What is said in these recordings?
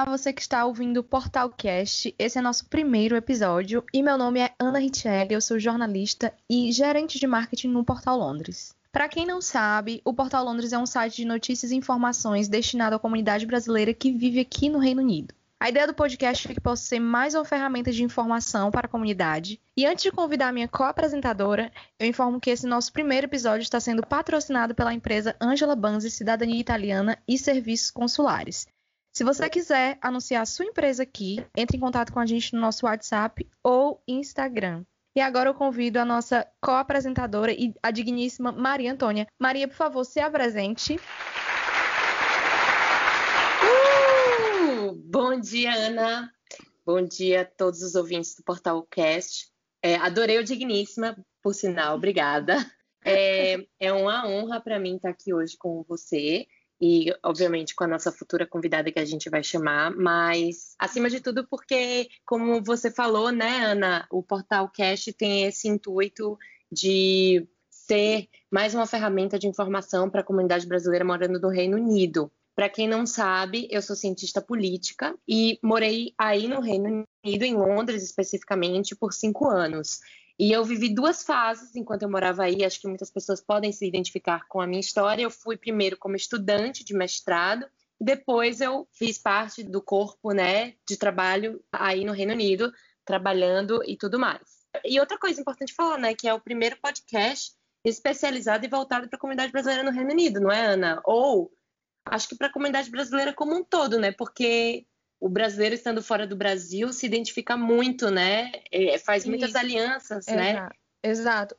Olá, você que está ouvindo o Portalcast. Esse é nosso primeiro episódio e meu nome é Ana Richelli, eu sou jornalista e gerente de marketing no Portal Londres. Para quem não sabe, o Portal Londres é um site de notícias e informações destinado à comunidade brasileira que vive aqui no Reino Unido. A ideia do podcast é que possa ser mais uma ferramenta de informação para a comunidade. E antes de convidar a minha co-apresentadora, eu informo que esse nosso primeiro episódio está sendo patrocinado pela empresa Angela Banzi Cidadania Italiana e Serviços Consulares. Se você quiser anunciar a sua empresa aqui, entre em contato com a gente no nosso WhatsApp ou Instagram. E agora eu convido a nossa co-apresentadora e a digníssima Maria Antônia. Maria, por favor, se apresente. Bom dia, Ana. Bom dia a todos os ouvintes do Portal Cast. É, adorei o Digníssima, por sinal, obrigada. É, é uma honra para mim estar aqui hoje com você e, obviamente, com a nossa futura convidada que a gente vai chamar, mas, acima de tudo, porque, como você falou, né, Ana, o Portal Cast tem esse intuito de ser mais uma ferramenta de informação para a comunidade brasileira morando no Reino Unido. Para quem não sabe, eu sou cientista política e morei aí no Reino Unido, em Londres especificamente, por cinco anos. E eu vivi duas fases enquanto eu morava aí, acho que muitas pessoas podem se identificar com a minha história. Eu fui primeiro como estudante de mestrado, depois eu fiz parte do corpo né, de trabalho aí no Reino Unido, trabalhando e tudo mais. E outra coisa importante falar, né, que é o primeiro podcast especializado e voltado para a comunidade brasileira no Reino Unido, não é, Ana? Ou acho que para a comunidade brasileira como um todo, né? Porque o brasileiro estando fora do Brasil se identifica muito, né? É, faz muitas alianças, né? Exato.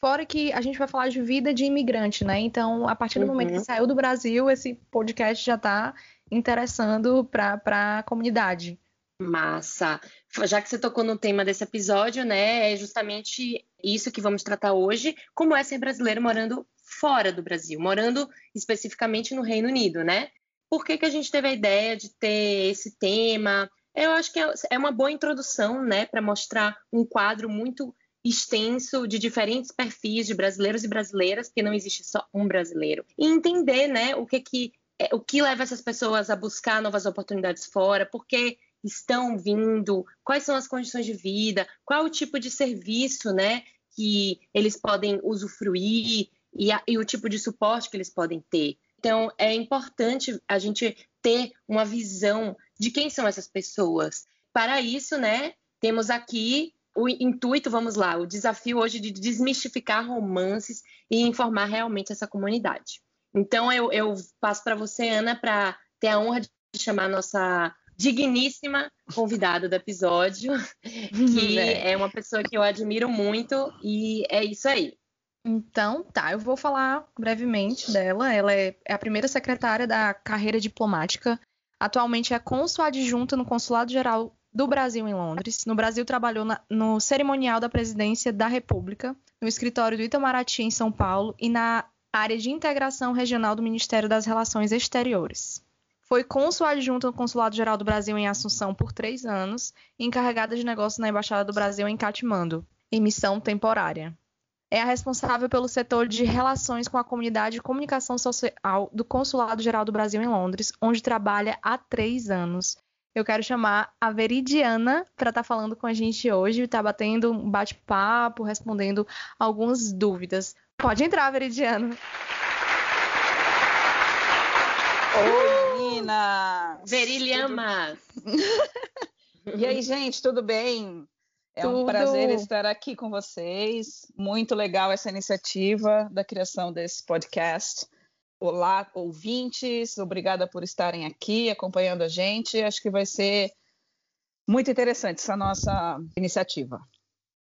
Fora que a gente vai falar de vida de imigrante, né? Então, a partir do uhum. momento que saiu do Brasil, esse podcast já está interessando para a comunidade. Massa. Já que você tocou no tema desse episódio, né? É justamente isso que vamos tratar hoje. Como é ser brasileiro morando fora do Brasil, morando especificamente no Reino Unido, né? Por que, que a gente teve a ideia de ter esse tema? Eu acho que é, é uma boa introdução, né, para mostrar um quadro muito extenso de diferentes perfis de brasileiros e brasileiras, porque não existe só um brasileiro. E entender, né, o que que é, o que leva essas pessoas a buscar novas oportunidades fora, por que estão vindo, quais são as condições de vida, qual o tipo de serviço, né, que eles podem usufruir, e, a, e o tipo de suporte que eles podem ter. Então, é importante a gente ter uma visão de quem são essas pessoas. Para isso, né, temos aqui o intuito, vamos lá, o desafio hoje de desmistificar romances e informar realmente essa comunidade. Então, eu, eu passo para você, Ana, para ter a honra de chamar a nossa digníssima convidada do episódio, que é. é uma pessoa que eu admiro muito, e é isso aí. Então, tá, eu vou falar brevemente dela. Ela é, é a primeira secretária da carreira diplomática. Atualmente é cônsul adjunta no Consulado Geral do Brasil em Londres. No Brasil, trabalhou na, no cerimonial da Presidência da República, no escritório do Itamaraty, em São Paulo, e na área de integração regional do Ministério das Relações Exteriores. Foi cônsul adjunta no Consulado Geral do Brasil em Assunção por três anos e encarregada de negócios na Embaixada do Brasil em Katmandu, em missão temporária é a responsável pelo setor de relações com a comunidade e comunicação social do Consulado Geral do Brasil em Londres, onde trabalha há três anos. Eu quero chamar a Veridiana para estar tá falando com a gente hoje, estar tá batendo um bate-papo, respondendo algumas dúvidas. Pode entrar, Veridiana. Oi, Nina! Verilhamas! e aí, gente, tudo bem? É Tudo. um prazer estar aqui com vocês. Muito legal essa iniciativa da criação desse podcast. Olá, ouvintes, obrigada por estarem aqui acompanhando a gente. Acho que vai ser muito interessante essa nossa iniciativa.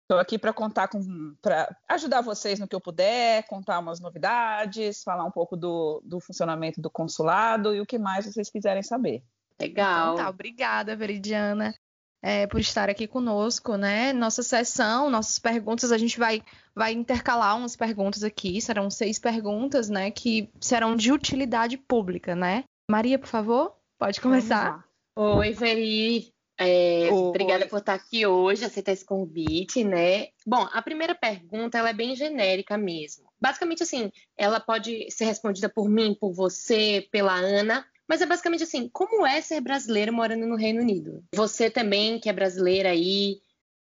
Estou aqui para contar com, para ajudar vocês no que eu puder, contar umas novidades, falar um pouco do, do funcionamento do consulado e o que mais vocês quiserem saber. Legal. Então, tá, obrigada, Veridiana é, por estar aqui conosco, né? Nossa sessão, nossas perguntas, a gente vai, vai intercalar umas perguntas aqui, serão seis perguntas, né? Que serão de utilidade pública, né? Maria, por favor, pode começar. Oi, Veri. É, obrigada por estar aqui hoje, aceitar esse convite, né? Bom, a primeira pergunta ela é bem genérica mesmo. Basicamente, assim, ela pode ser respondida por mim, por você, pela Ana, Mas é basicamente assim: como é ser brasileiro morando no Reino Unido? Você também, que é brasileira aí,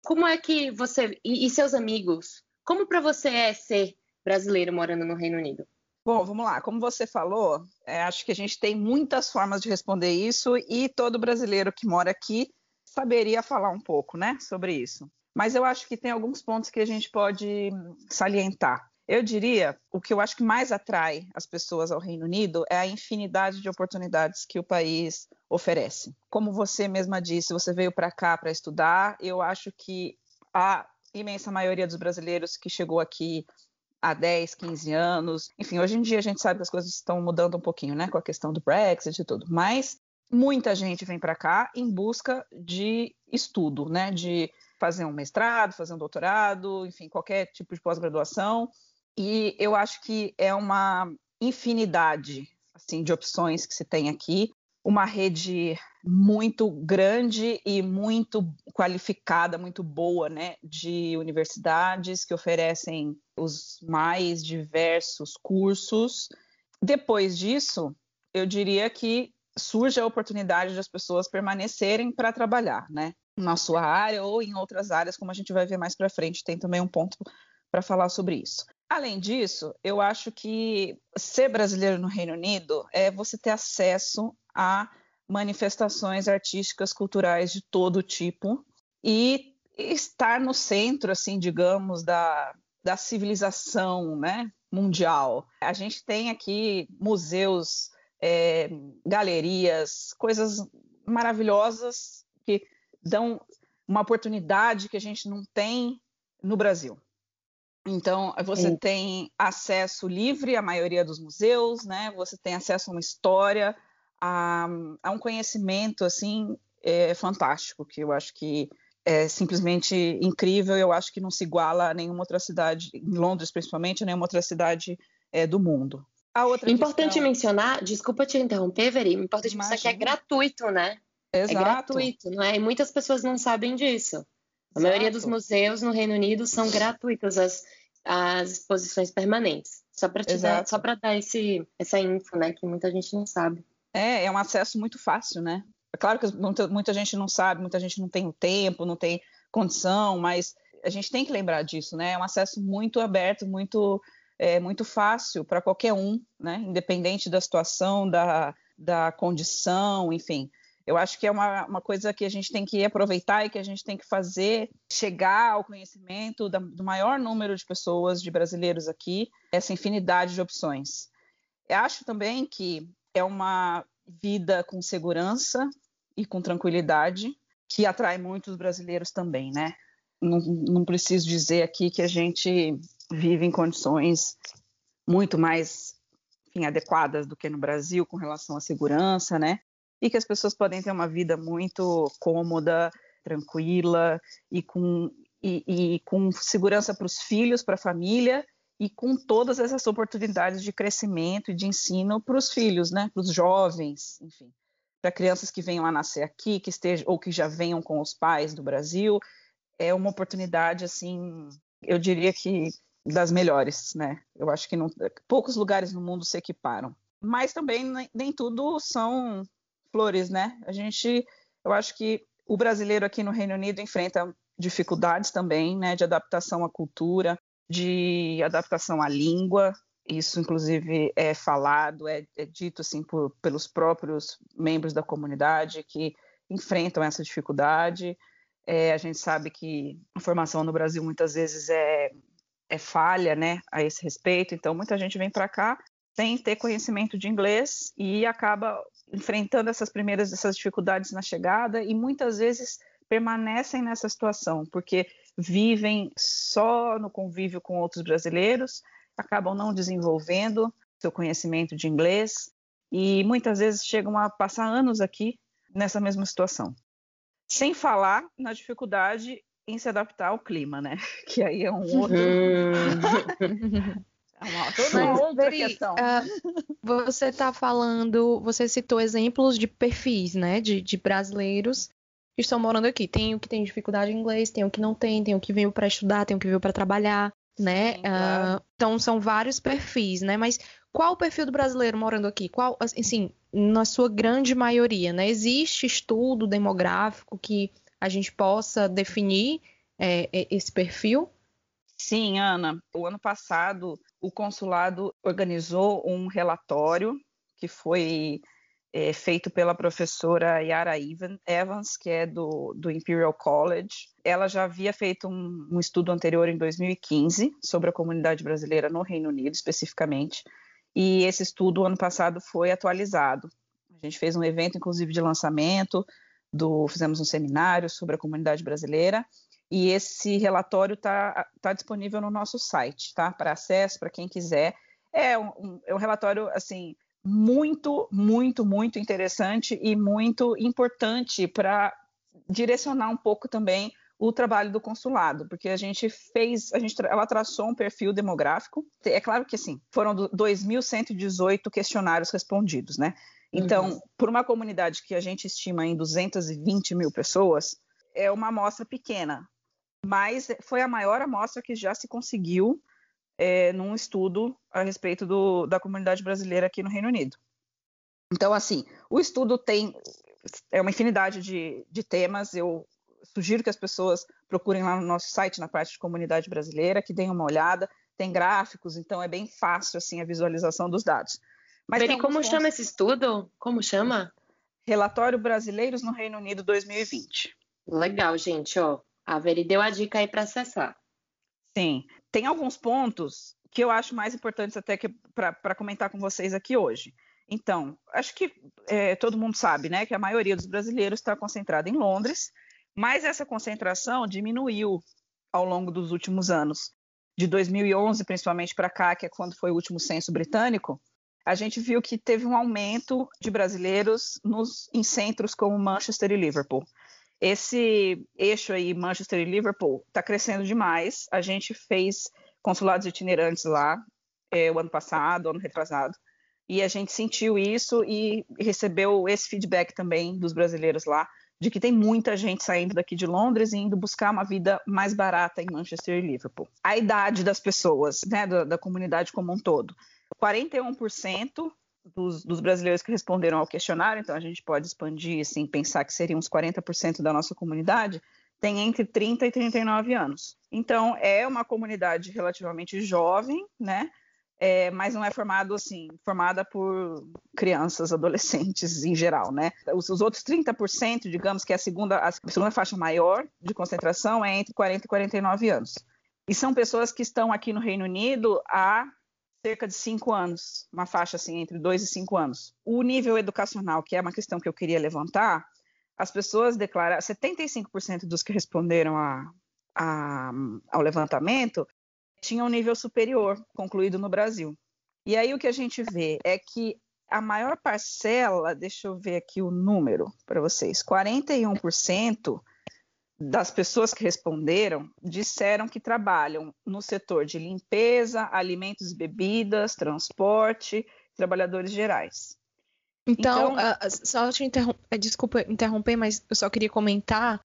como é que você. E, e seus amigos? Como para você é ser brasileiro morando no Reino Unido? Bom, vamos lá. Como você falou, é, acho que a gente tem muitas formas de responder isso e todo brasileiro que mora aqui saberia falar um pouco, né, sobre isso. Mas eu acho que tem alguns pontos que a gente pode salientar. Eu diria, o que eu acho que mais atrai as pessoas ao Reino Unido é a infinidade de oportunidades que o país oferece. Como você mesma disse, você veio para cá para estudar. Eu acho que a imensa maioria dos brasileiros que chegou aqui há 10, 15 anos, enfim, hoje em dia a gente sabe que as coisas estão mudando um pouquinho, né, com a questão do Brexit e tudo, mas muita gente vem para cá em busca de estudo, né, de fazer um mestrado, fazer um doutorado, enfim, qualquer tipo de pós-graduação. E eu acho que é uma infinidade assim de opções que se tem aqui, uma rede muito grande e muito qualificada, muito boa, né, de universidades que oferecem os mais diversos cursos. Depois disso, eu diria que surge a oportunidade das pessoas permanecerem para trabalhar, né, na sua área ou em outras áreas, como a gente vai ver mais para frente, tem também um ponto para falar sobre isso. Além disso, eu acho que ser brasileiro no Reino Unido é você ter acesso a manifestações artísticas, culturais de todo tipo e estar no centro, assim, digamos, da, da civilização, né, mundial. A gente tem aqui museus, é, galerias, coisas maravilhosas que dão uma oportunidade que a gente não tem no Brasil. Então, você Sim. tem acesso livre à maioria dos museus, né? Você tem acesso a uma história, a, a um conhecimento, assim, é, fantástico, que eu acho que é simplesmente incrível. Eu acho que não se iguala a nenhuma outra cidade, em Londres principalmente, a nenhuma outra cidade é, do mundo. importante questão... mencionar, desculpa te interromper, Veri, importante Imagina. mencionar que é gratuito, né? É Exato. É gratuito, não é? E muitas pessoas não sabem disso. A maioria dos museus no Reino Unido são gratuitas as, as exposições permanentes. Só para dar, só dar esse, essa info, né, que muita gente não sabe. É, é um acesso muito fácil, né? É claro que muita, muita gente não sabe, muita gente não tem tempo, não tem condição, mas a gente tem que lembrar disso, né? É um acesso muito aberto, muito é, muito fácil para qualquer um, né? Independente da situação, da, da condição, enfim. Eu acho que é uma, uma coisa que a gente tem que aproveitar e que a gente tem que fazer chegar ao conhecimento da, do maior número de pessoas, de brasileiros aqui, essa infinidade de opções. Eu acho também que é uma vida com segurança e com tranquilidade que atrai muitos brasileiros também, né? Não, não preciso dizer aqui que a gente vive em condições muito mais enfim, adequadas do que no Brasil com relação à segurança, né? E que as pessoas podem ter uma vida muito cômoda, tranquila e com, e, e com segurança para os filhos, para a família e com todas essas oportunidades de crescimento e de ensino para os filhos, né, para os jovens, enfim, para crianças que venham a nascer aqui, que estejam ou que já venham com os pais do Brasil, é uma oportunidade assim, eu diria que das melhores, né? Eu acho que não, poucos lugares no mundo se equiparam. Mas também nem, nem tudo são flores, né? A gente, eu acho que o brasileiro aqui no Reino Unido enfrenta dificuldades também, né, de adaptação à cultura, de adaptação à língua. Isso, inclusive, é falado, é, é dito assim por, pelos próprios membros da comunidade que enfrentam essa dificuldade. É, a gente sabe que a formação no Brasil muitas vezes é, é falha, né, a esse respeito. Então, muita gente vem para cá sem ter conhecimento de inglês e acaba enfrentando essas primeiras essas dificuldades na chegada e muitas vezes permanecem nessa situação porque vivem só no convívio com outros brasileiros, acabam não desenvolvendo seu conhecimento de inglês e muitas vezes chegam a passar anos aqui nessa mesma situação. Sem falar na dificuldade em se adaptar ao clima, né? Que aí é um outro. É outra questão. Uh, você está falando, você citou exemplos de perfis, né, de, de brasileiros que estão morando aqui. Tem o que tem dificuldade em inglês, tem o que não tem, tem o que veio para estudar, tem o que veio para trabalhar, né? Sim, claro. uh, então são vários perfis, né? Mas qual o perfil do brasileiro morando aqui? Qual, assim, na sua grande maioria, né? Existe estudo demográfico que a gente possa definir é, é esse perfil? Sim, Ana. O ano passado, o consulado organizou um relatório que foi é, feito pela professora Yara Evans, que é do, do Imperial College. Ela já havia feito um, um estudo anterior em 2015 sobre a comunidade brasileira no Reino Unido, especificamente, e esse estudo ano passado foi atualizado. A gente fez um evento, inclusive, de lançamento, do, fizemos um seminário sobre a comunidade brasileira, e esse relatório está tá disponível no nosso site, tá? Para acesso, para quem quiser. É um, é um relatório, assim, muito, muito, muito interessante e muito importante para direcionar um pouco também o trabalho do consulado, porque a gente fez, a gente, ela traçou um perfil demográfico. É claro que assim, foram 2.118 questionários respondidos, né? Então, uhum. por uma comunidade que a gente estima em 220 mil pessoas, é uma amostra pequena, mas foi a maior amostra que já se conseguiu é, num estudo a respeito do, da comunidade brasileira aqui no Reino Unido. Então, assim, o estudo tem é uma infinidade de, de temas. Eu sugiro que as pessoas procurem lá no nosso site, na parte de comunidade brasileira, que deem uma olhada. Tem gráficos, então é bem fácil assim a visualização dos dados. Mas Beri, como pontos... chama esse estudo? Como chama? Relatório Brasileiros no Reino Unido 2020. Legal, gente. Ó, a Veri deu a dica aí para acessar. Sim tem alguns pontos que eu acho mais importantes até para comentar com vocês aqui hoje. Então, acho que é, todo mundo sabe, né, que a maioria dos brasileiros está concentrada em Londres, mas essa concentração diminuiu ao longo dos últimos anos. De 2011, principalmente para cá, que é quando foi o último censo britânico, a gente viu que teve um aumento de brasileiros nos, em centros como Manchester e Liverpool. Esse eixo aí, Manchester e Liverpool, está crescendo demais. A gente fez consulados itinerantes lá é, o ano passado, ano retrasado, e a gente sentiu isso e recebeu esse feedback também dos brasileiros lá, de que tem muita gente saindo daqui de Londres e indo buscar uma vida mais barata em Manchester e Liverpool. A idade das pessoas, né, da, da comunidade como um todo. 41% dos, dos, brasileiros que responderam ao questionário, então a gente pode expandir, assim, pensar que seriam uns 40% da nossa comunidade, tem entre 30 e 39 anos. Então, é uma comunidade relativamente jovem, né? É, mas não é formado assim, formada por crianças, adolescentes em geral, né? Os, os outros 30%, digamos que é a segunda, a segunda faixa maior de concentração é entre 40 e 49 anos. E são pessoas que estão aqui no Reino Unido há cerca de cinco anos, uma faixa assim entre dois e cinco anos. O nível educacional, que é uma questão que eu queria levantar, as pessoas declararam, 75% dos que responderam a, a, ao levantamento tinham um nível superior concluído no Brasil. E aí o que a gente vê é que a maior parcela, deixa eu ver aqui o número para vocês, 41% das pessoas que responderam disseram que trabalham no setor de limpeza, alimentos e bebidas, transporte, trabalhadores gerais. Então, então uh, só te interromper, desculpa interromper, mas eu só queria comentar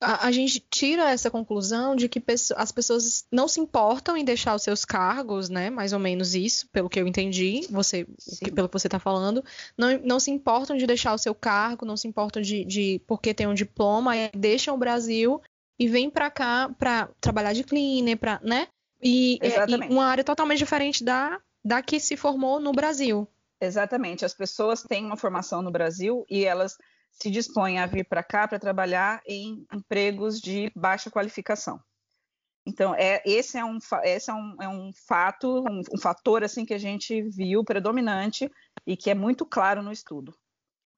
a, a, gente tira essa conclusão de que as pessoas não se importam em deixar os seus cargos, né? Mais ou menos isso, pelo que eu entendi, você, pelo que você está falando, não, não se importam de deixar o seu cargo, não se importam de, de porque tem um diploma, e deixam o Brasil e vêm para cá para trabalhar de cleaner, para, né? E, é, e uma área totalmente diferente da, da que se formou no Brasil. Exatamente. As pessoas têm uma formação no Brasil e elas se dispõem a vir para cá para trabalhar em empregos de baixa qualificação. Então, é, esse é um, esse é um, é um fato, um, um, fator assim que a gente viu predominante e que é muito claro no estudo.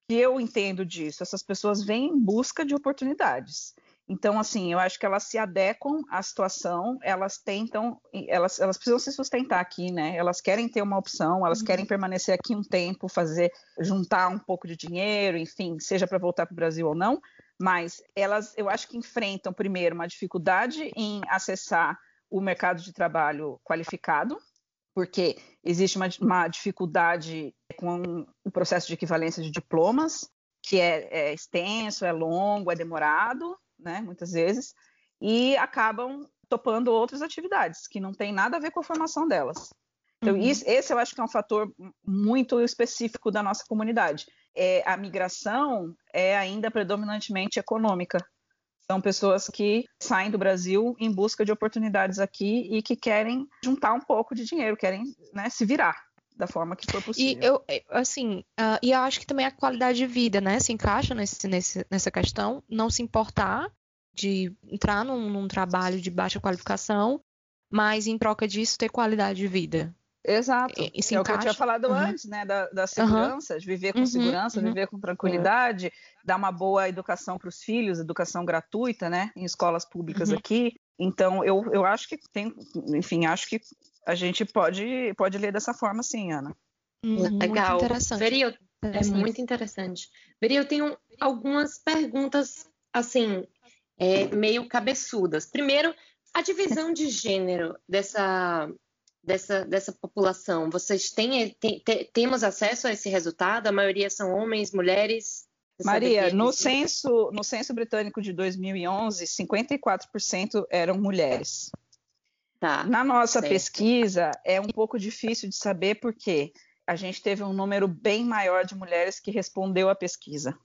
Que eu entendo disso? Essas pessoas vêm em busca de oportunidades. Então, assim, eu acho que elas se adequam à situação, elas tentam, elas, elas precisam se sustentar aqui, né? Elas querem ter uma opção, elas uhum. querem permanecer aqui um tempo, fazer, juntar um pouco de dinheiro, enfim, seja para voltar para o Brasil ou não, mas elas, eu acho que enfrentam, primeiro, uma dificuldade em acessar o mercado de trabalho qualificado, porque existe uma, uma dificuldade com o processo de equivalência de diplomas, que é, é extenso, é longo, é demorado, né, muitas vezes, e acabam topando outras atividades que não tem nada a ver com a formação delas. Então, uhum. isso, esse eu acho que é um fator muito específico da nossa comunidade. É, a migração é ainda predominantemente econômica. São pessoas que saem do Brasil em busca de oportunidades aqui e que querem juntar um pouco de dinheiro, querem né, se virar da forma que for possível. E eu, assim, uh, e eu acho que também a qualidade de vida, né, se encaixa nesse, nesse, nessa questão, não se importar de entrar num, num trabalho de baixa qualificação, mas em troca disso ter qualidade de vida. Exato. E, é o que eu tinha falado uhum. antes, né? Da, da segurança, uhum. de viver com uhum. segurança, uhum. viver com tranquilidade, dar uma boa educação para os filhos, educação gratuita, né? Em escolas públicas uhum. aqui. Então, eu, eu acho que tem, enfim, acho que a gente pode, pode ler dessa forma, sim, Ana. Hum, Legal. Muito interessante. Veri, eu, é muito interessante. Veri, eu tenho algumas perguntas, assim, é, meio cabeçudas. Primeiro, a divisão de gênero dessa, dessa, dessa população, vocês têm, tem, temos acesso a esse resultado? A maioria são homens, mulheres? Maria, no censo, no censo britânico de 2011, 54% eram mulheres. Tá, Na nossa certo. pesquisa, é um pouco difícil de saber porque a gente teve um número bem maior de mulheres que respondeu à pesquisa.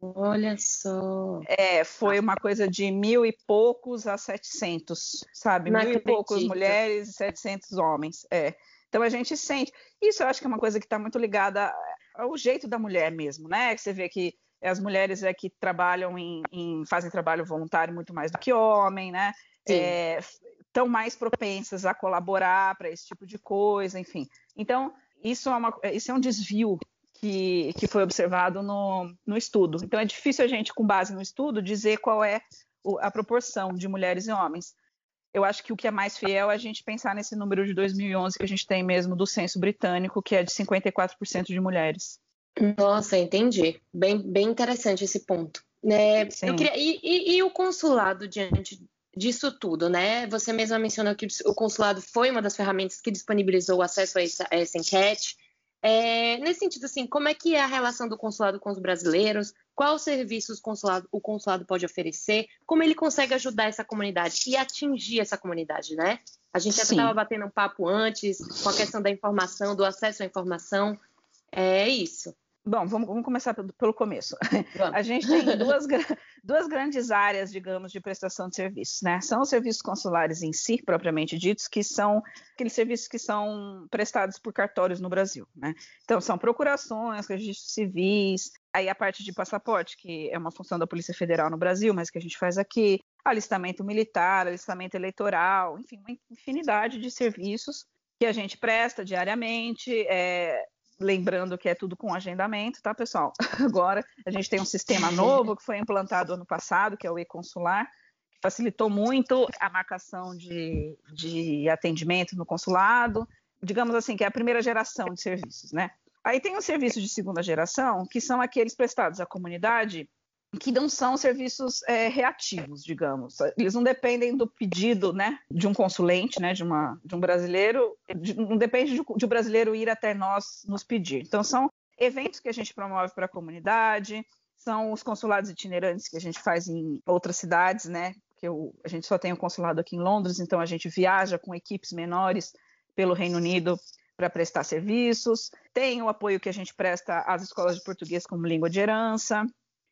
Olha só. É, foi uma coisa de mil e poucos a setecentos, sabe? Não mil acredito. e poucos mulheres e setecentos homens. É. Então a gente sente. Isso eu acho que é uma coisa que está muito ligada ao jeito da mulher mesmo, né? Você vê que as mulheres é que trabalham em, em fazem trabalho voluntário muito mais do que homem, né? É, estão mais propensas a colaborar para esse tipo de coisa, enfim. Então isso é, uma, isso é um desvio que, que foi observado no, no estudo. Então, é difícil a gente, com base no estudo, dizer qual é a proporção de mulheres e homens. Eu acho que o que é mais fiel é a gente pensar nesse número de 2011 que a gente tem mesmo do censo britânico, que é de 54% de mulheres. Nossa, entendi. Bem, bem interessante esse ponto. Né? Queria... E, e, e, o consulado diante disso tudo, né? Você mesma mencionou que o consulado foi uma das ferramentas que disponibilizou o acesso a essa, a essa enquete. É, nesse sentido, assim, como é que é a relação do consulado com os brasileiros? Quais serviços consulado, o consulado pode oferecer? Como ele consegue ajudar essa comunidade e atingir essa comunidade, né? A gente já estava batendo um papo antes com a questão da informação, do acesso à informação. É isso. Bom, vamos, vamos começar pelo, pelo começo. Vamos. A gente tem duas, duas grandes áreas, digamos, de prestação de serviços, né? São os serviços consulares em si, propriamente ditos, que são aqueles serviços que são prestados por cartórios no Brasil, né? Então, são procurações, registros civis, aí a parte de passaporte, que é uma função da Polícia Federal no Brasil, mas que a gente faz aqui, alistamento militar, alistamento eleitoral, enfim, uma infinidade de serviços que a gente presta diariamente, é, Lembrando que é tudo com agendamento, tá, pessoal? Agora a gente tem um sistema novo que foi implantado ano passado, que é o e-consular, que facilitou muito a marcação de, de atendimento no consulado. Digamos assim, que é a primeira geração de serviços, né? Aí tem os serviços de segunda geração, que são aqueles prestados à comunidade que não são serviços é, reativos, digamos. Eles não dependem do pedido, né, de um consulente, né, de, uma, de um brasileiro. De, não depende de, de o brasileiro ir até nós nos pedir. Então são eventos que a gente promove para a comunidade, são os consulados itinerantes que a gente faz em outras cidades, né? Que a gente só tem o um consulado aqui em Londres, então a gente viaja com equipes menores pelo Reino Unido para prestar serviços. Tem o apoio que a gente presta às escolas de português como língua de herança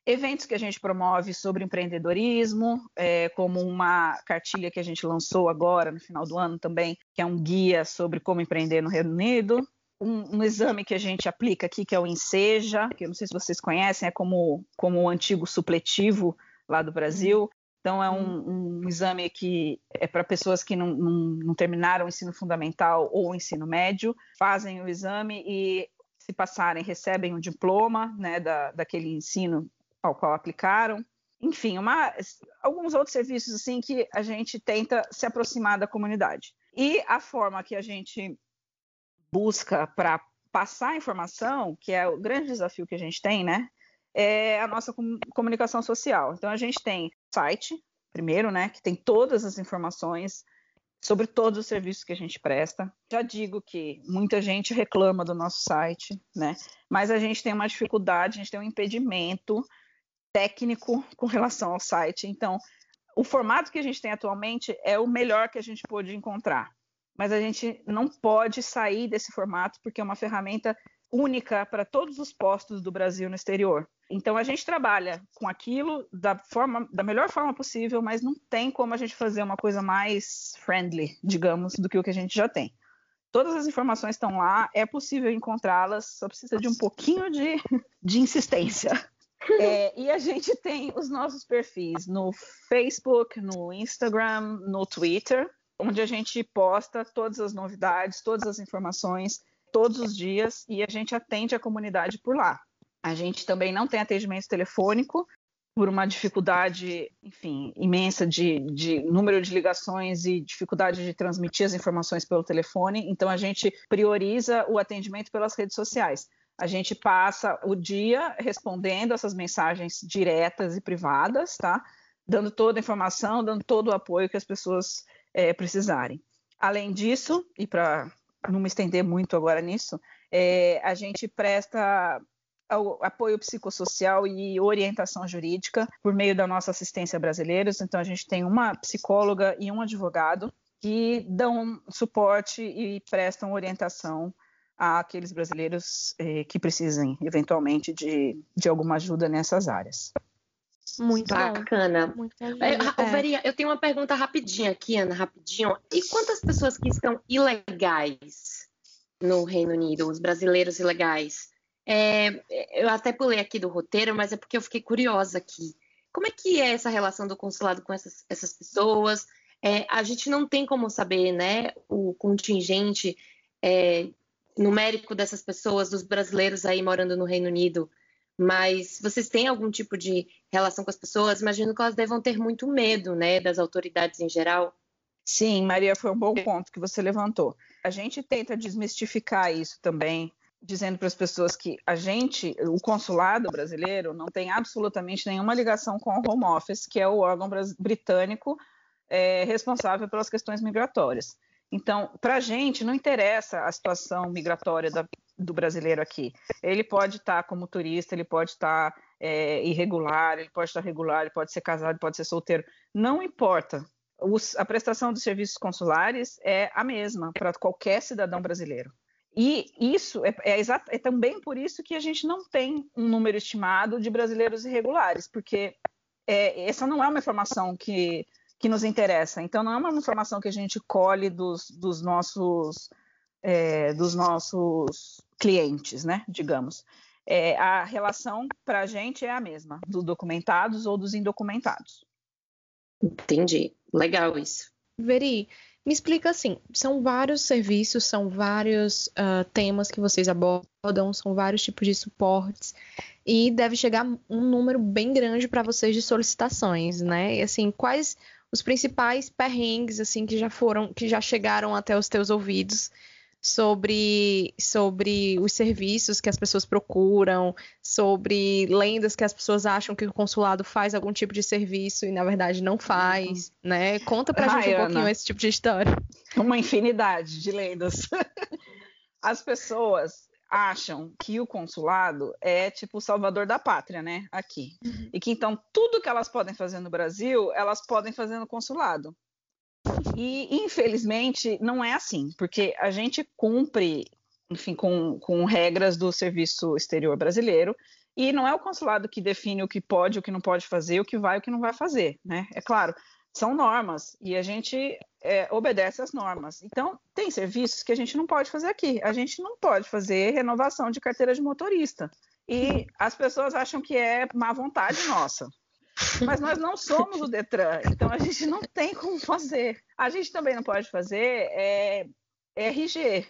eventos que a gente promove sobre empreendedorismo, é, como uma cartilha que a gente lançou agora no final do ano também, que é um guia sobre como empreender no Reino Unido. Um, um, exame que a gente aplica aqui, que é o Enseja, que eu não sei se vocês conhecem, é como, como o antigo supletivo lá do Brasil. Então, é um, um exame que é para pessoas que não, não, não terminaram o ensino fundamental ou o ensino médio, fazem o exame e, se passarem, recebem um diploma né, da, daquele ensino ao qual aplicaram. Enfim, uma, alguns outros serviços assim que a gente tenta se aproximar da comunidade. E a forma que a gente busca para passar a informação, que é o grande desafio que a gente tem, né? É a nossa comunicação social. Então a gente tem site, primeiro, né, que tem todas as informações sobre todos os serviços que a gente presta. Já digo que muita gente reclama do nosso site, né? Mas a gente tem uma dificuldade, a gente tem um impedimento técnico com relação ao site. Então, o formato que a gente tem atualmente é o melhor que a gente pôde encontrar. mas a gente não pode sair desse formato porque é uma ferramenta única para todos os postos do Brasil no exterior. Então a gente trabalha com aquilo da forma da melhor forma possível, mas não tem como a gente fazer uma coisa mais friendly, digamos, do que o que a gente já tem. Todas as informações estão lá, é possível encontrá-las, só precisa de um pouquinho de, de insistência. É, e a gente tem os nossos perfis no Facebook, no Instagram, no Twitter, onde a gente posta todas as novidades, todas as informações, todos os dias, e a gente atende a comunidade por lá. A gente também não tem atendimento telefônico, por uma dificuldade, enfim, imensa de, de, número de ligações e dificuldade de transmitir as informações pelo telefone. Então, a gente prioriza o atendimento pelas redes sociais. A gente passa o dia respondendo essas mensagens diretas e privadas, tá? Dando toda a informação, dando todo o apoio que as pessoas é, precisarem. Além disso, e para não me estender muito agora nisso, é, a gente presta apoio psicossocial e orientação jurídica por meio da nossa assistência brasileiros. Então, a gente tem uma psicóloga e um advogado que dão suporte e prestam orientação àqueles brasileiros eh, que precisem, eventualmente, de, de alguma ajuda nessas áreas. Muito bacana. Muito é, é. eu tenho uma pergunta rapidinha aqui, Ana, rapidinho. E quantas pessoas que estão ilegais no Reino Unido, os brasileiros ilegais? É, eu até pulei aqui do roteiro, mas é porque eu fiquei curiosa aqui. Como é que é essa relação do consulado com essas, essas pessoas? É, a gente não tem como saber, né, o contingente é, numérico dessas pessoas, dos brasileiros aí morando no Reino Unido, mas vocês têm algum tipo de relação com as pessoas? Imagino que elas devam ter muito medo, né, das autoridades em geral. Sim, Maria, foi um bom ponto que você levantou. A gente tenta desmistificar isso também, dizendo para as pessoas que a gente, o consulado brasileiro, não tem absolutamente nenhuma ligação com o Home Office, que é o órgão britânico é, responsável pelas questões migratórias. Então, para a gente, não interessa a situação migratória da, do brasileiro aqui. Ele pode estar tá como turista, ele pode estar tá, é, irregular, ele pode estar tá regular, ele pode ser casado, pode ser solteiro. Não importa. Os, a prestação dos serviços consulares é a mesma para qualquer cidadão brasileiro. E isso é, é, é, também por isso que a gente não tem um número estimado de brasileiros irregulares, porque é, essa não é uma informação que que nos interessa. Então, não é uma informação que a gente colhe dos, dos nossos é, dos nossos clientes, né? Digamos. É, a relação para a gente é a mesma, dos documentados ou dos indocumentados. Entendi. Legal isso. Veri, me explica assim: são vários serviços, são vários uh, temas que vocês abordam, são vários tipos de suportes, e deve chegar um número bem grande para vocês de solicitações, né? E assim, quais os principais perrengues assim que já foram, que já chegaram até os teus ouvidos sobre sobre os serviços que as pessoas procuram, sobre lendas que as pessoas acham que o consulado faz algum tipo de serviço e na verdade não faz, uhum. né? Conta pra Ai, gente um Ana, pouquinho esse tipo de história. Uma infinidade de lendas. As pessoas acham que o consulado é tipo o salvador da pátria, né? Aqui. Uhum. E que então tudo que elas podem fazer no Brasil, elas podem fazer no consulado. E infelizmente não é assim, porque a gente cumpre, enfim, com, com regras do serviço exterior brasileiro. E não é o consulado que define o que pode, o que não pode fazer, o que vai, o que não vai fazer, né? É claro, são normas e a gente é, obedece às normas. Então, tem serviços que a gente não pode fazer aqui. A gente não pode fazer renovação de carteira de motorista. E as pessoas acham que é má vontade nossa. Mas nós não somos o Detran, então a gente não tem como fazer. A gente também não pode fazer é, RG.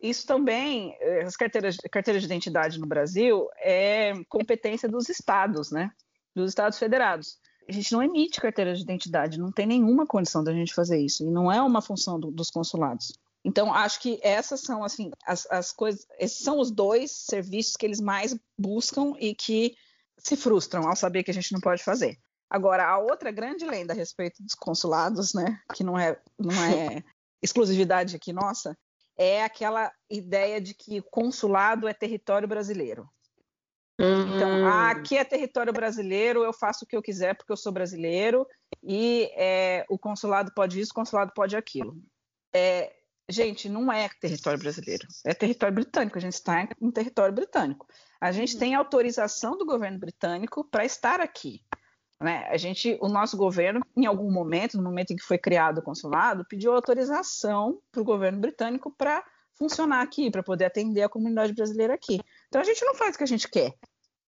Isso também, é, as carteiras, carteiras de identidade no Brasil é competência dos estados, né? Dos estados federados a gente não emite carteira de identidade, não tem nenhuma condição da gente fazer isso, e não é uma função do, dos consulados. Então, acho que essas são, assim, as, as coisas, esses são os dois serviços que eles mais buscam e que se frustram ao saber que a gente não pode fazer. Agora, a outra grande lenda a respeito dos consulados, né, que não é, não é exclusividade aqui nossa, é aquela ideia de que o consulado é território brasileiro. Uhum. Então, ah, aqui é território brasileiro, eu faço o que eu quiser porque eu sou brasileiro e é, o consulado pode isso, o consulado pode aquilo. É, Gente, não é território brasileiro, é território britânico. A gente está em território britânico. A gente uhum. tem autorização do governo britânico para estar aqui. Né? A gente, o nosso governo, em algum momento, no momento em que foi criado o consulado, pediu autorização para o governo britânico para funcionar aqui, para poder atender a comunidade brasileira aqui. Então a gente não faz o que a gente quer.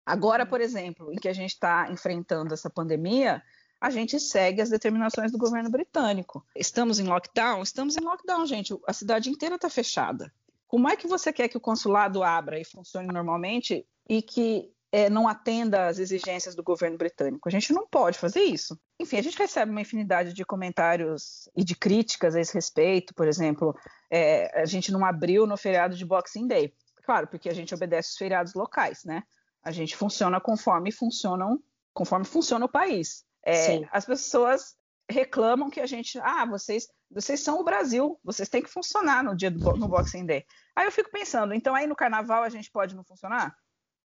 Agora, por exemplo, em que a gente está enfrentando essa pandemia, a gente segue as determinações do governo britânico. Estamos em lockdown? Estamos em lockdown, gente. A cidade inteira está fechada. Como é que você quer que o consulado abra e funcione normalmente e que é, não atenda às exigências do governo britânico? A gente não pode fazer isso. Enfim, a gente recebe uma infinidade de comentários e de críticas a esse respeito. Por exemplo, é, a gente não abriu no feriado de Boxing Day. Claro, porque a gente obedece os feriados locais, né? A gente funciona conforme funcionam, conforme funciona o país. É, as pessoas reclamam que a gente, ah, vocês, vocês são o Brasil, vocês têm que funcionar no dia do no Boxing Day. Aí eu fico pensando, então aí no Carnaval a gente pode não funcionar?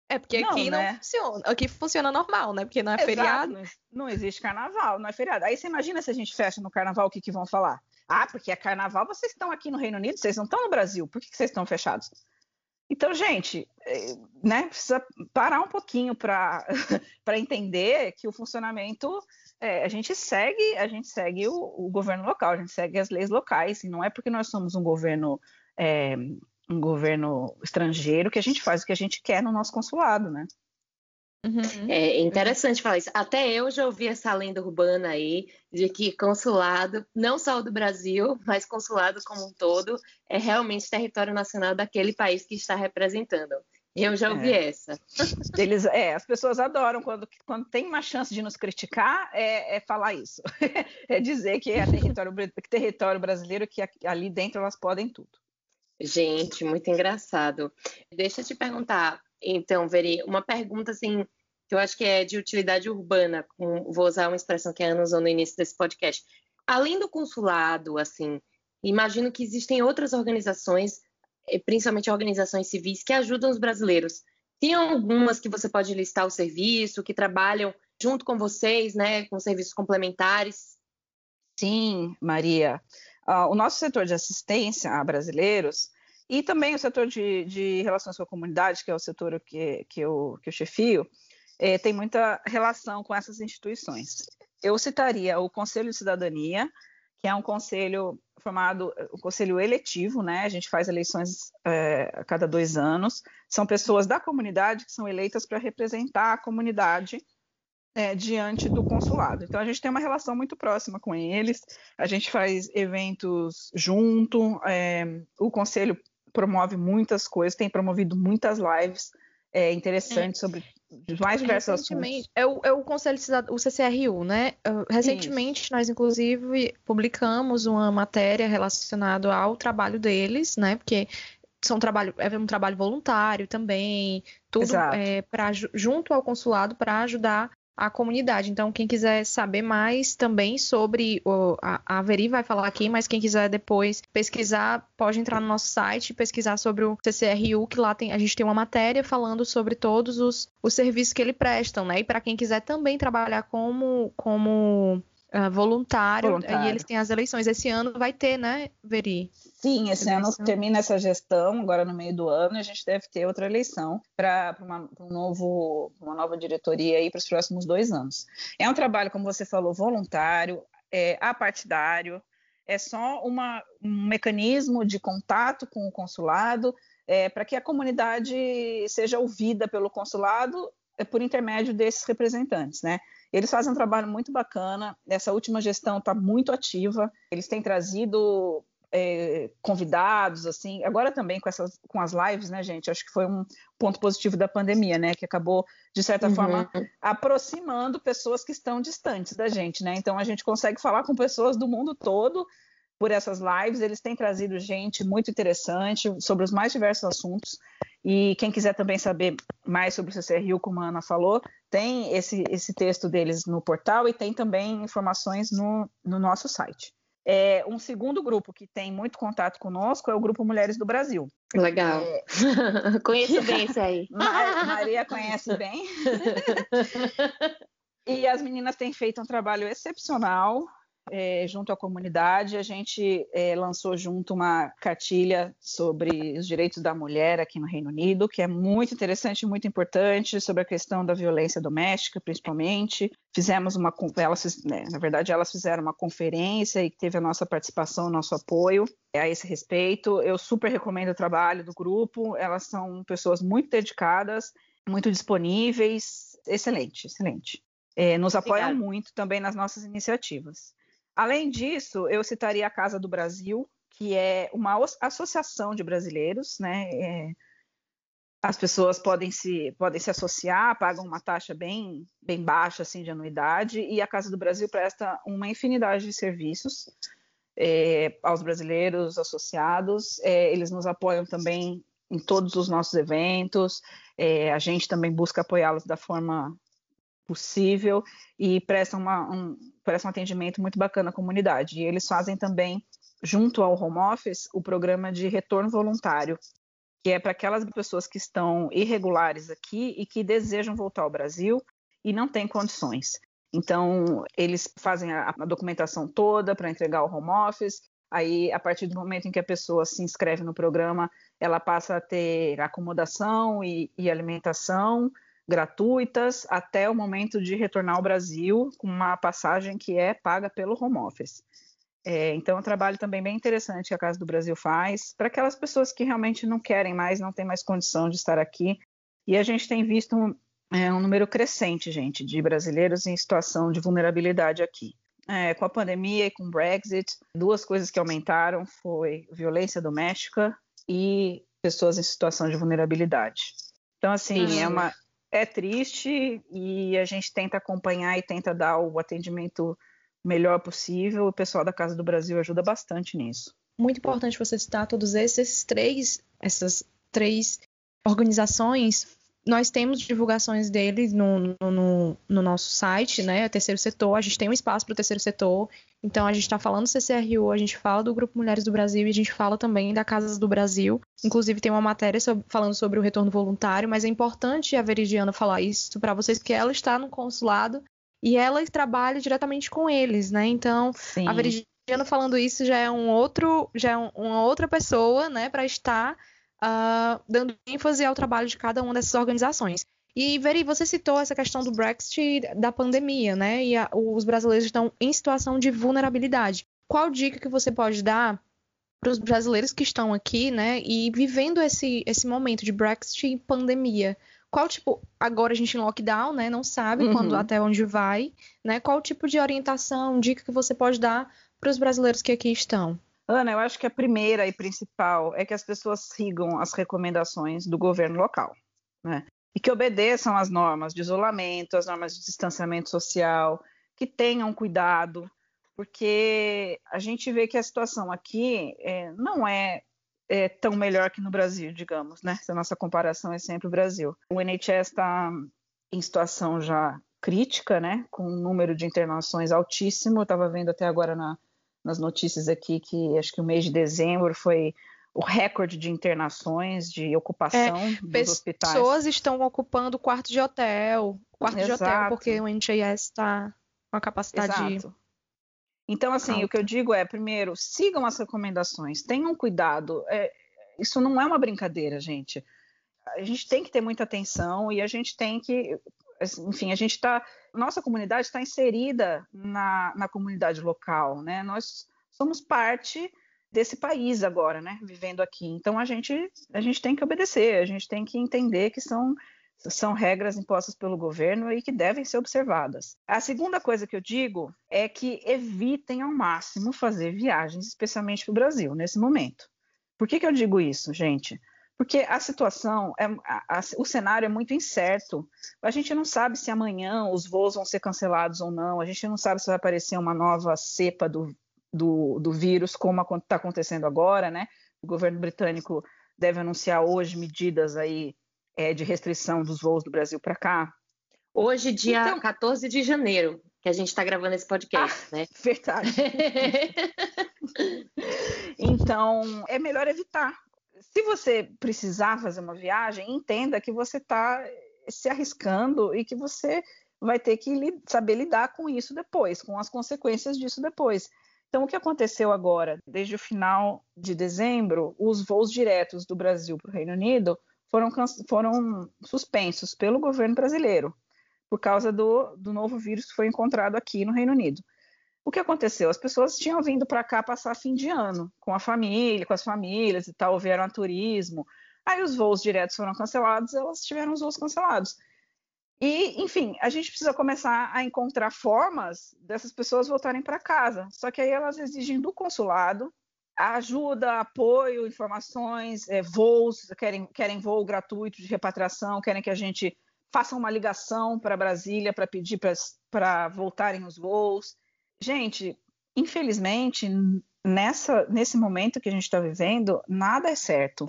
É porque não, aqui né? não funciona, aqui funciona normal, né? Porque não é Exato, feriado. Não existe Carnaval, não é feriado. Aí você imagina se a gente fecha no Carnaval, o que, que vão falar? Ah, porque é Carnaval, vocês estão aqui no Reino Unido, vocês não estão no Brasil, por que, que vocês estão fechados? Então, gente, eh, né, precisa parar um pouquinho para entender que o funcionamento é, a gente segue, a gente segue o, o, governo local, a gente segue as leis locais, e não é porque nós somos um governo é, um governo estrangeiro que a gente faz o que a gente quer no nosso consulado, né? Uhum. É interessante falar isso. Até eu já ouvi essa lenda urbana aí de que consulado, não só o do Brasil, mas consulado como um todo, é realmente território nacional daquele país que está representando. Eu já ouvi é. essa. Eles, é, as pessoas adoram quando, quando tem uma chance de nos criticar, é, é falar isso. é dizer que é território, território brasileiro, que ali dentro elas podem tudo. Gente, muito engraçado. Deixa eu te perguntar, então, Veri, uma pergunta assim que eu acho que é de utilidade urbana, vou usar uma expressão que a Ana usou no início desse podcast. Além do consulado, assim, imagino que existem outras organizações, principalmente organizações civis, que ajudam os brasileiros. Tem algumas que você pode listar o serviço, que trabalham junto com vocês, né, com serviços complementares? Sim, Maria. Uh, o nosso setor de assistência a brasileiros e também o setor de, de relações com a comunidade, que é o setor que, que, eu, que eu chefio, é, tem muita relação com essas instituições. Eu citaria o Conselho de Cidadania, que é um conselho formado, um conselho eletivo, né? A gente faz eleições é, a cada dois anos. São pessoas da comunidade que são eleitas para representar a comunidade é, diante do consulado. Então a gente tem uma relação muito próxima com eles. A gente faz eventos junto. É, o conselho promove muitas coisas, tem promovido muitas lives é, interessantes sobre de mais diversos assuntos. É o, é o Conselho o CCRU, né? Uh, recentemente, Isso. nós, inclusive, publicamos uma matéria relacionada ao trabalho deles, né? Porque são trabalho, é um trabalho voluntário também, tudo é, pra, junto ao consulado para ajudar a comunidade. Então, quem quiser saber mais também sobre o, a, a Veri vai falar aqui, mas quem quiser depois pesquisar, pode entrar no nosso site e pesquisar sobre o CCRU, que lá tem, a gente tem uma matéria falando sobre todos os, os serviços que ele prestam, né? E para quem quiser também trabalhar como, como uh, voluntário, voluntário, e eles têm as eleições. Esse ano vai ter, né, Veri? Sim, esse ano termina essa gestão, agora no meio do ano, a gente deve ter outra eleição para uma, um novo, uma nova diretoria aí para os próximos dois anos. É um trabalho, como você falou, voluntário, é apartidário, é só uma, um mecanismo de contato com o consulado é, para que a comunidade seja ouvida pelo consulado é, por intermédio desses representantes, né? Eles fazem um trabalho muito bacana. Essa última gestão está muito ativa. Eles têm trazido é, convidados, assim, agora também com, essas, com as lives, né, gente? Acho que foi um ponto positivo da pandemia, né? Que acabou, de certa uhum. forma, aproximando pessoas que estão distantes da gente, né? Então a gente consegue falar com pessoas do mundo todo por essas lives. Eles têm trazido gente muito interessante sobre os mais diversos assuntos. E quem quiser também saber mais sobre o CCRU, como a Ana falou, tem esse, esse texto deles no portal e tem também informações no, no nosso site. É, um segundo grupo que tem muito contato conosco é o Grupo Mulheres do Brasil. Legal. É... Conheço bem esse aí. Maria conhece bem. e as meninas têm feito um trabalho excepcional. É, junto à comunidade, a gente é, lançou junto uma cartilha sobre os direitos da mulher aqui no Reino Unido, que é muito interessante e muito importante, sobre a questão da violência doméstica, principalmente. Fizemos uma, elas, né, na verdade, elas fizeram uma conferência e teve a nossa participação, nosso apoio a esse respeito. Eu super recomendo o trabalho do grupo, elas são pessoas muito dedicadas, muito disponíveis, excelente, excelente. É, nos apoiam Obrigada. muito também nas nossas iniciativas. Além disso, eu citaria a Casa do Brasil, que é uma associação de brasileiros, né? É, as pessoas podem se, podem se associar, pagam uma taxa bem, bem baixa assim, de anuidade, e a Casa do Brasil presta uma infinidade de serviços é, aos brasileiros associados. É, eles nos apoiam também em todos os nossos eventos, é, a gente também busca apoiá-los da forma possível e prestam, uma, um, prestam um atendimento muito bacana à comunidade. E eles fazem também, junto ao home office, o programa de retorno voluntário, que é para aquelas pessoas que estão irregulares aqui e que desejam voltar ao Brasil e não têm condições. Então, eles fazem a, a documentação toda para entregar ao home office. Aí, a partir do momento em que a pessoa se inscreve no programa, ela passa a ter acomodação e, e alimentação gratuitas até o momento de retornar ao Brasil, com uma passagem que é paga pelo home office. É, então, é um trabalho também bem interessante que a Casa do Brasil faz para aquelas pessoas que realmente não querem mais, não têm mais condição de estar aqui. E a gente tem visto um, é, um número crescente, gente, de brasileiros em situação de vulnerabilidade aqui. É, com a pandemia e com o Brexit, duas coisas que aumentaram foi violência doméstica e pessoas em situação de vulnerabilidade. Então, assim, uhum. é uma é triste e a gente tenta acompanhar e tenta dar o atendimento melhor possível. O pessoal da Casa do Brasil ajuda bastante nisso. Muito importante você citar todos esses três, essas três organizações nós temos divulgações deles no, no, no, nosso site, né? Terceiro setor, a gente tem um espaço para o terceiro setor. Então a gente está falando do CCRU, a gente fala do Grupo Mulheres do Brasil e a gente fala também da Casas do Brasil. Inclusive tem uma matéria sobre, falando sobre o retorno voluntário, mas é importante a Veridiana falar isso para vocês, que ela está no consulado e ela trabalha diretamente com eles, né? Então Sim. a Veridiana falando isso já é um outro, já é um, uma outra pessoa, né, para estar uh, dando ênfase ao trabalho de cada uma dessas organizações. E, Veri, você citou essa questão do Brexit, da pandemia, né? E a, os brasileiros estão em situação de vulnerabilidade. Qual dica que você pode dar para os brasileiros que estão aqui, né? E vivendo esse, esse momento de Brexit e pandemia? Qual tipo, agora a gente em lockdown, né? Não sabe uhum. quando até onde vai, né? Qual tipo de orientação, dica que você pode dar para os brasileiros que aqui estão? Ana, eu acho que a primeira e principal é que as pessoas sigam as recomendações do governo local, né? E que obedeçam às normas de isolamento, às normas de distanciamento social, que tenham cuidado, porque a gente vê que a situação aqui é, não é, é, tão melhor que no Brasil, digamos, né? Se a nossa comparação é sempre o Brasil. O NHS está em situação já crítica, né? Com um número de internações altíssimo. Eu estava vendo até agora na, nas notícias aqui que acho que o mês de dezembro foi o recorde de internações, de ocupação é, dos hospitais. Pessoas estão ocupando quarto de hotel, quarto Exato. de hotel, porque o NHS está com a capacidade. Exato. Então, assim, o que eu digo é, primeiro, sigam as recomendações, tenham cuidado. É, isso não é uma brincadeira, gente. A gente tem que ter muita atenção e a gente tem que Assim, enfim, a gente está, nossa comunidade está inserida na, na comunidade local, né? Nós somos parte desse país agora, né? Vivendo aqui. Então a gente, a gente tem que obedecer, a gente tem que entender que são são regras impostas pelo governo e que devem ser observadas. A segunda coisa que eu digo é que evitem ao máximo fazer viagens, especialmente para o Brasil, nesse momento. Por que, que eu digo isso, gente? Porque a situação, é, a, a, o cenário é muito incerto. A gente não sabe se amanhã os voos vão ser cancelados ou não, a gente não sabe se vai aparecer uma nova cepa do, do, do vírus, como está acontecendo agora, né? O governo britânico deve anunciar hoje medidas aí é, de restrição dos voos do Brasil para cá. Hoje, dia então, 14 de janeiro, que a gente está gravando esse podcast, ah, né? Verdade. então, é melhor evitar se você precisar fazer uma viagem, entenda que você está se arriscando e que você vai ter que saber lidar com isso depois, com as consequências disso depois. Então, o que aconteceu agora? Desde o final de dezembro, os voos diretos do Brasil para o Reino Unido foram, foram suspensos pelo governo brasileiro, por causa do, do novo vírus que foi encontrado aqui no Reino Unido. O que aconteceu? As pessoas tinham vindo para cá passar fim de ano, com a família, com as famílias e tal, vieram a turismo. Aí os voos diretos foram cancelados, elas tiveram os voos cancelados. E, enfim, a gente precisa começar a encontrar formas dessas pessoas voltarem para casa. Só que aí elas exigem do consulado ajuda, apoio, informações, é, voos, querem, querem voo gratuito de repatriação, querem que a gente faça uma ligação para Brasília para pedir para voltarem os voos. Gente, infelizmente, nessa, nesse momento que a gente está vivendo, nada é certo.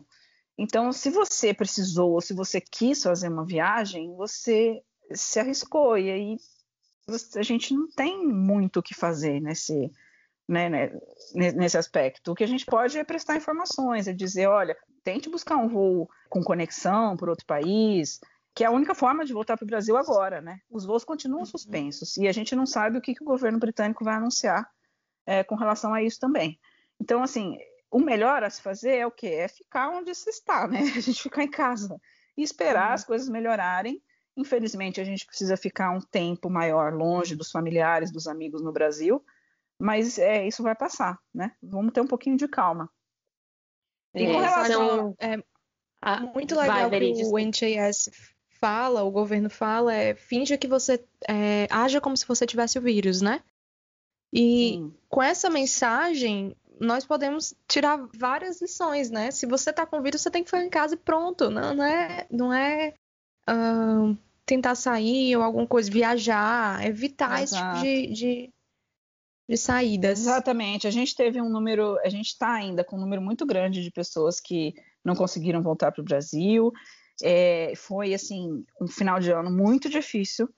Então, se você precisou ou se você quis fazer uma viagem, você se arriscou e aí a gente não tem muito o que fazer nesse, né, né, nesse aspecto. O que a gente pode é prestar informações, é dizer, olha, tente buscar um voo com conexão por outro país, que é a única forma de voltar para o Brasil agora, né? Os voos continuam uhum. suspensos e a gente não sabe o que, que o governo britânico vai anunciar é, com relação a isso também. Então, assim, o melhor a se fazer é o quê? É ficar onde se está, né? A gente ficar em casa e esperar uhum. as coisas melhorarem. Infelizmente, a gente precisa ficar um tempo maior longe dos familiares, dos amigos no Brasil, mas é, isso vai passar, né? Vamos ter um pouquinho de calma. E é, com relação. é, ah, muito legal vai, que o NHS fala, o governo fala, é finja que você. É, haja como se você tivesse o vírus, né? E Sim. com essa mensagem, nós podemos tirar várias lições, né? Se você tá com vírus, você tem que ficar em casa e pronto. Não, não é, não é uh, tentar sair ou alguma coisa, viajar, evitar Exato. esse tipo de, de, de, saídas. Exatamente. A gente teve um número, a gente está ainda com um número muito grande de pessoas que não conseguiram voltar para o Brasil. É, foi assim um final de ano muito difícil,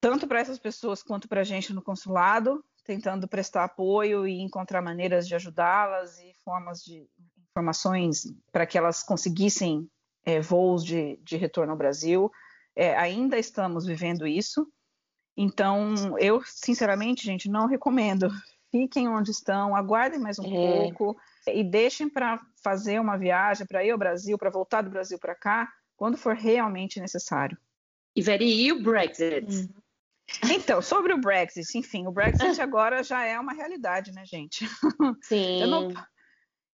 tanto para essas pessoas quanto para a gente no consulado tentando prestar apoio e encontrar maneiras de ajudá-las e formas de informações para que elas conseguissem é, voos de, de, retorno ao Brasil. É, ainda estamos vivendo isso. Então, eu, sinceramente, gente, não recomendo. Fiquem onde estão, aguardem mais um é. pouco e deixem para fazer uma viagem, para ir ao Brasil, para voltar do Brasil para cá, quando for realmente necessário. E, Veri, e o Brexit? Uhum. Então, sobre o Brexit, enfim, o Brexit agora já é uma realidade, né, gente? Sim. Não...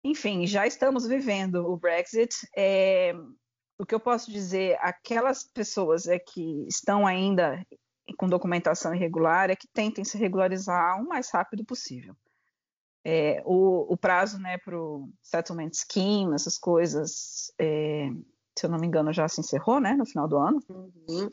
Enfim, já estamos vivendo o Brexit. É... O que eu posso dizer, aquelas pessoas é que estão ainda com documentação irregular é que tentem se regularizar o mais rápido possível. É, o, o, prazo né, para o settlement scheme, essas coisas, é, se eu não me engano, já se encerrou né, no final do ano. Uhum.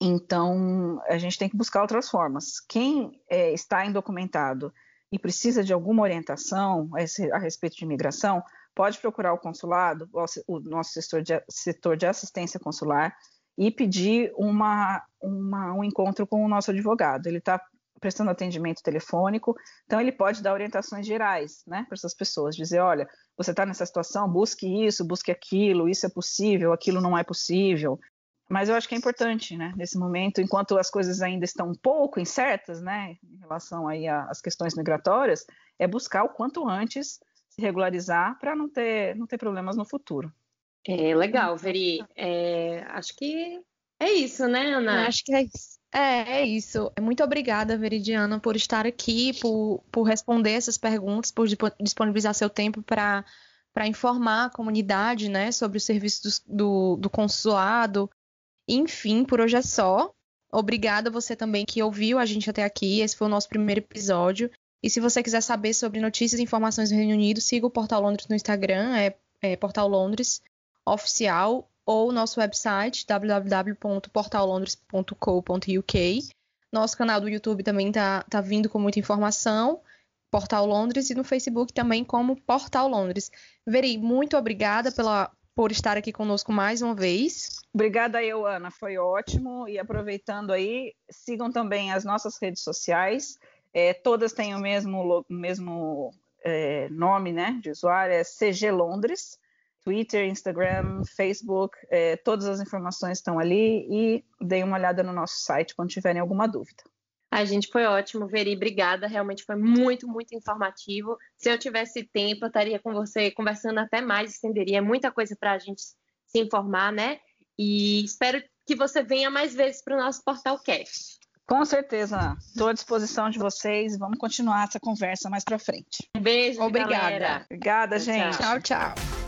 Então, a gente tem que buscar outras formas. Quem é, está indocumentado e precisa de alguma orientação a, esse, a, respeito de imigração, pode procurar o consulado, o, o nosso setor de, setor de, assistência consular, e pedir uma, uma, um encontro com o nosso advogado. Ele está prestando atendimento telefônico, então ele pode dar orientações gerais né, para essas pessoas, dizer, olha, você está nessa situação, busque isso, busque aquilo, isso é possível, aquilo não é possível, mas eu acho que é importante, né, nesse momento, enquanto as coisas ainda estão um pouco incertas, né, em relação aí às questões migratórias, é buscar o quanto antes se regularizar para não ter, não ter problemas no futuro. É legal, Veri. É, acho que é isso, né, Ana? Eu acho que é isso. É, é isso. Muito obrigada, Veridiana, por estar aqui, por, por responder essas perguntas, por disponibilizar seu tempo para informar a comunidade né, sobre os serviços do, do, do consulado, enfim, por hoje é só. Obrigada você também que ouviu a gente até aqui. Esse foi o nosso primeiro episódio. E se você quiser saber sobre notícias e informações do Reino Unido, siga o Portal Londres no Instagram, é, é Portal Londres Oficial, ou nosso website www.portallondres.co.uk. Nosso canal do YouTube também tá, tá vindo com muita informação, Portal Londres, e no Facebook também como Portal Londres. Veri, muito obrigada pela, por estar aqui conosco mais uma vez. Obrigada eu, Ana, foi ótimo. E aproveitando aí, sigam também as nossas redes sociais. É, todas têm o mesmo, mesmo é, nome né, de usuário, é CG Londres. Twitter, Instagram, Facebook, é, todas as informações estão ali e deem uma olhada no nosso site quando tiverem alguma dúvida. A gente foi ótimo, Veri, obrigada. Realmente foi muito, muito informativo. Se eu tivesse tempo, eu estaria com você conversando até mais, estenderia muita coisa para a gente se informar, né? E espero que você venha mais vezes para o nosso Portal Cast. Com certeza, estou à disposição de vocês. Vamos continuar essa conversa mais para frente. Um beijo, obrigada. Galera. Obrigada, gente. tchau. tchau.